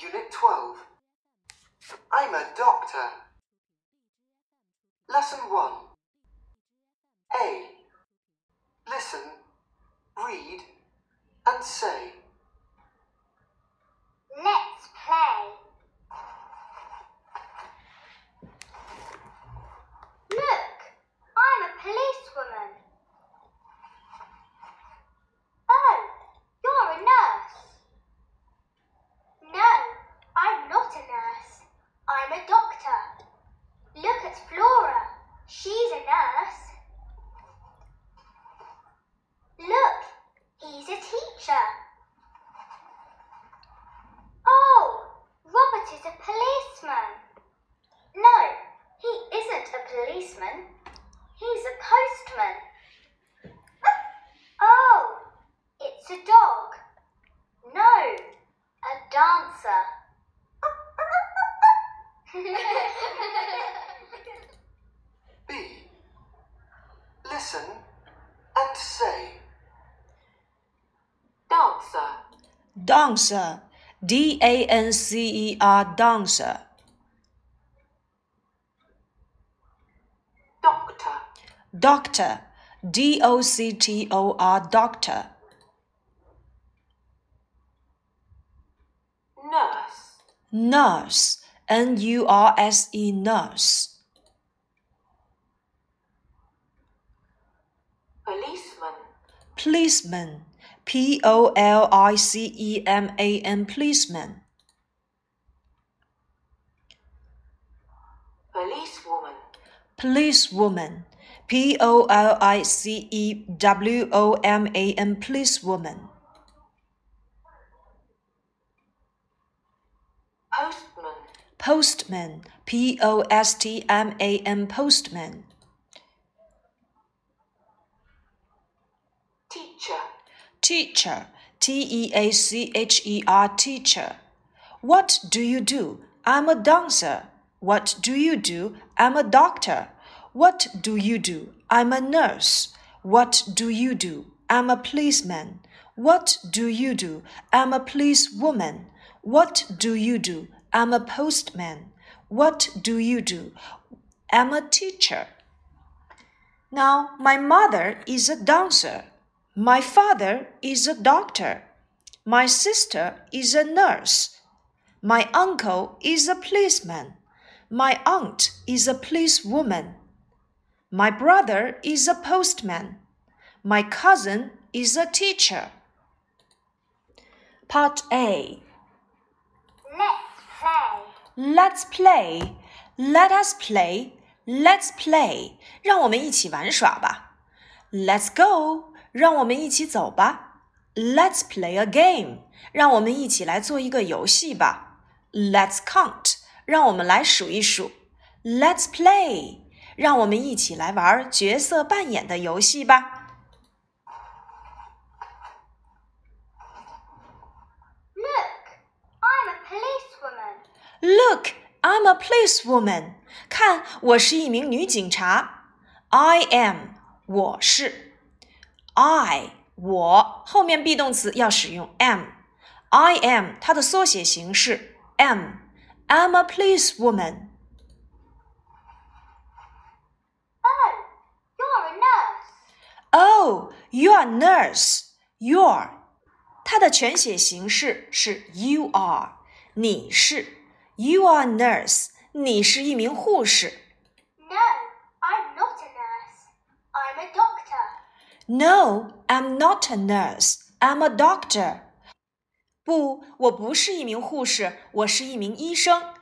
Unit 12. I'm a doctor. Lesson 1. A. Listen, read, and say. Let's play. Look, I'm a policewoman. Oh, you're a nurse. No, I'm not a nurse. I'm a doctor. Look at Flora. She's a nurse. Look, he's a teacher. Oh, Robert is a policeman. No, he isn't a policeman. He's a postman. Oh, it's a dog. No, a dancer. B. Listen and say. dancer, dancer, D A N C E R, dancer. doctor, Doctor, D O C T O R, doctor. nurse, Nurse, N U R S E, nurse. policeman, Policeman, P O L I C E M A N, policeman. policewoman, Policewoman, P O L I C E W O M A N, policewoman. postman, Postman, P O S T M A N, postman. Teacher, Teacher, T E A C H E R, teacher. What do you do? I'm a dancer. What do you do? I'm a doctor. What do you do? I'm a nurse. What do you do? I'm a policeman. What do you do? I'm a policewoman. What do you do? I'm a postman. What do you do? I'm a teacher. Now, my mother is a dancer. My father is a doctor. My sister is a nurse. My uncle is a policeman. My aunt is a policewoman. My brother is a postman. My cousin is a teacher. Part A. Let's play. Let's play. Let us play. Let's play. 让我们一起玩耍吧。Let's go. 让我们一起走吧。Let's play a game. 让我们一起来做一个游戏吧。Let's count. 让我们来数一数。Let's play. 让我们一起来玩角色扮演的游戏吧。 Look, I'm a policewoman. Look, I'm a policewoman. 看，我是一名女警察。I am，我是。 I 我后面 be 动词要使用 am。I am 它的缩写形式 am。I'm a police woman。Oh, oh, you are a nurse. You're，它的全写形式是 you are，你是 you are nurse，你是一名护士。No, I'm not a nurse. I'm a doctor. No, I'm not a nurse. I'm a doctor. 不，我不是一名护士，我是一名医生。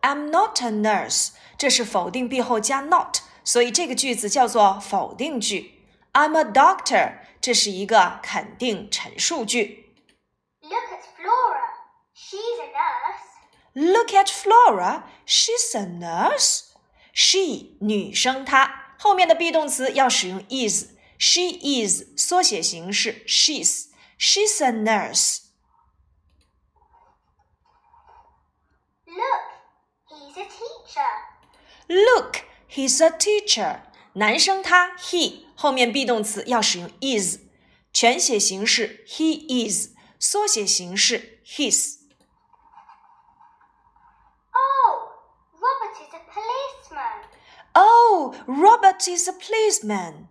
I'm not a nurse. 这是否定 be 后加 not，所以这个句子叫做否定句。I'm a doctor. 这是一个肯定陈述句。 Look at Flora. She's a nurse. Look at Flora. She's a nurse. She 女生她后面的 be 动词要使用 is。 she is 缩写形式，she's she's a nurse. Look, he's a teacher. Look, he's a teacher. 男生他 he 后面 be 动词要使用 is，全写形式 he is，缩写形式 his。Oh, Robert is a policeman. Oh, Robert is a policeman.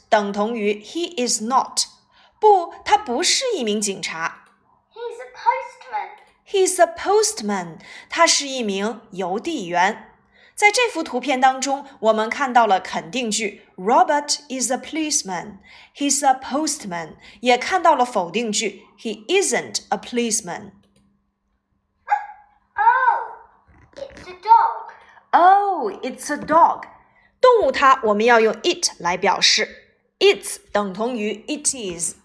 等同于 he is not。不，他不是一名警察。 He's a postman. He's a postman. 他是一名邮递员。在这幅图片当中，我们看到了肯定句 Robert is a policeman. He's a postman. 也看到了否定句 He isn't a policeman. Oh, it's a dog. Oh, it's a dog. 动物它我们要用 it 来表示 ，it's 等同于 it is。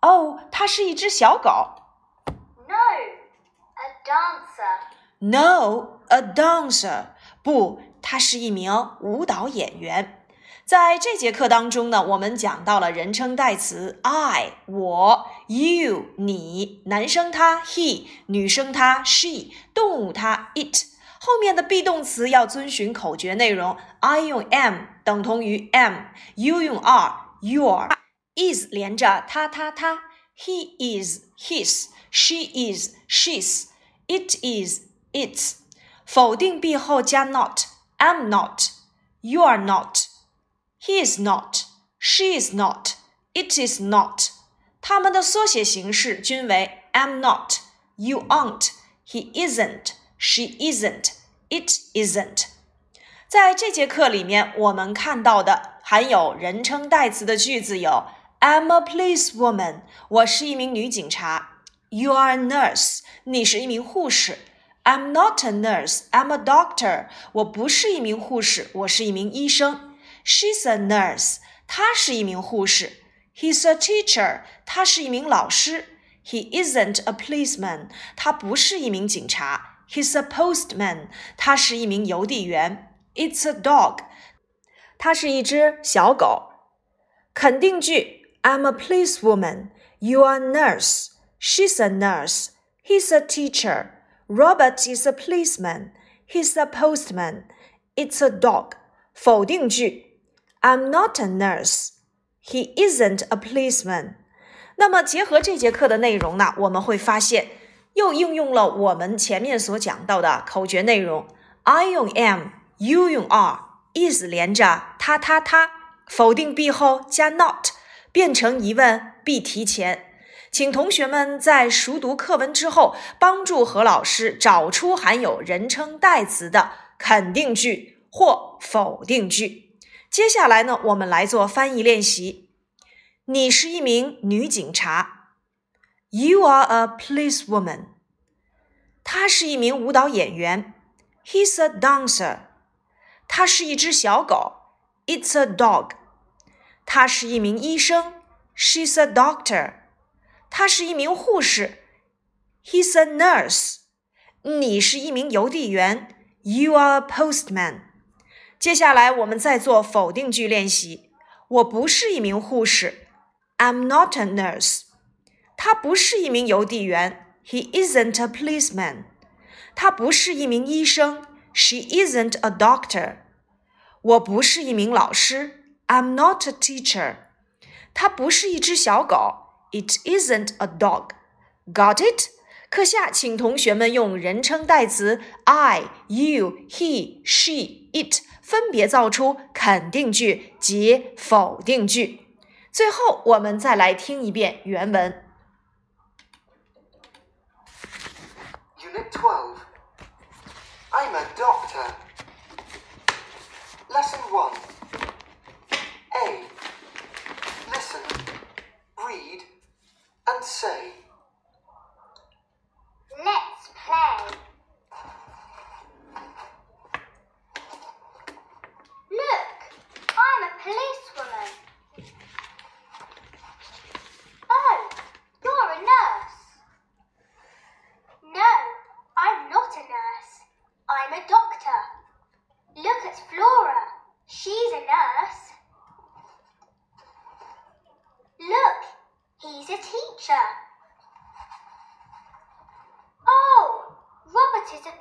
哦，它是一只小狗。No, a dancer. No, a dancer. 不，他是一名舞蹈演员。在这节课当中呢，我们讲到了人称代词 I 我、you 你，男生他 he，女生他 she，动物它 it。后面的 be 动词要遵循口诀内容，I 用 am 等同于 am，you 用 are，your，is 连着他他他，he is his，she is she's，it is it's。否定 I'm not. not，you are not，he is not，she is not，it is I'm not，you aren't，he isn't，she isn't，it isn't。在这节课里面，我们看到的含有人称代词的句子有：I'm a policewoman，我是一名女警察；You are a nurse，你是一名护士。I'm not a nurse, I'm a doctor. 我不是一名护士，我是一名医生。She's a nurse. 她是一名护士。He's a teacher. 他是一名老师。He isn't a policeman. 他不是一名警察。He's a postman. 他是一名邮递员。 It's a dog. 它是一只小狗。肯定句：I'm a policewoman. You are a nurse. She's a nurse. He's a teacher. Robert is a policeman. He's a postman. It's a dog. 否定句：I'm not a nurse. He isn't a policeman. 那么结合这节课的内容呢，我们会发现又应用了我们前面所讲到的口诀内容。I 用 am，you 用 are，is 连着他他他，否定 be 后加 not，变成疑问 be 提前。请同学们在熟读课文之后，帮助何老师找出含有人称代词的肯定句或否定句。接下来呢，我们来做翻译练习。你是一名女警察，You are a policewoman。她是一名舞蹈演员，He's a dancer。他是一只小狗，It's a dog。他是一名医生，She's a doctor。他是一名护士，He's a nurse。你是一名邮递员，You are a postman。接下来我们再做否定句练习。我不是一名护士，I'm not a nurse。他不是一名邮递员，He isn't a policeman。他不是一名医生，She isn't a doctor。 我不是一名老师，I'm not a teacher。它不是一只小狗。It isn't a dog. Got it? 课下，请同学们用人称代词 I, you, he, she, it 分别造出肯定句及否定句。最后，我们再来听一遍原文。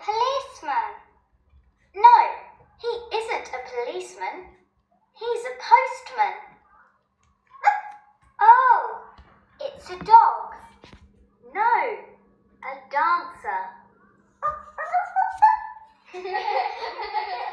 policeman. No, he isn't a policeman. He's a postman. Oh, it's a dog. No, a dancer.